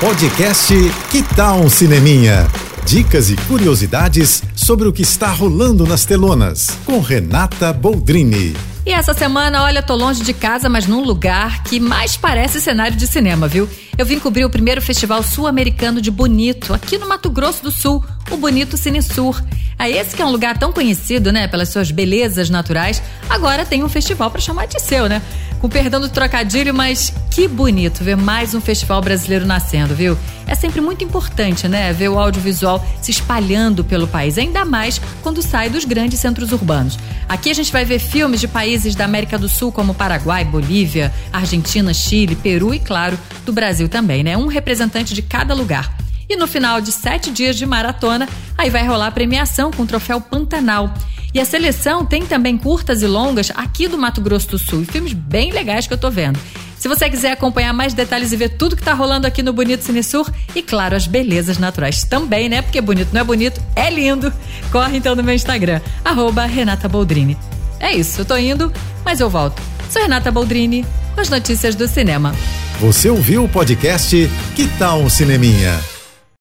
Podcast Que Tal um Cineminha? Dicas e curiosidades sobre o que está rolando nas telonas, com Renata Boldrini. E essa semana, olha, tô longe de casa, mas num lugar que mais parece cenário de cinema, viu? Eu vim cobrir o primeiro festival sul-americano de Bonito, aqui no Mato Grosso do Sul, o Bonito Cine Sur. A esse que é um lugar tão conhecido, né, pelas suas belezas naturais, agora tem um festival para chamar de seu, né? Com perdão do trocadilho, mas que bonito ver mais um festival brasileiro nascendo, viu? É sempre muito importante, né, ver o audiovisual se espalhando pelo país, ainda mais quando sai dos grandes centros urbanos. Aqui a gente vai ver filmes de países da América do Sul como Paraguai, Bolívia, Argentina, Chile, Peru e, claro, do Brasil também, né? Um representante de cada lugar. E no final de sete dias de maratona, aí vai rolar a premiação com o troféu Pantanal. E a seleção tem também curtas e longas aqui do Mato Grosso do Sul e filmes bem legais que eu tô vendo. Se você quiser acompanhar mais detalhes e ver tudo que tá rolando aqui no Bonito Cine Sur e, claro, as belezas naturais também, né? Porque bonito não é bonito, é lindo. Corre então no meu Instagram, arroba Renata Boldrini. É isso, eu tô indo, mas eu volto. Sou Renata Boldrini com as notícias do cinema. Você ouviu o podcast Que Tal um Cineminha?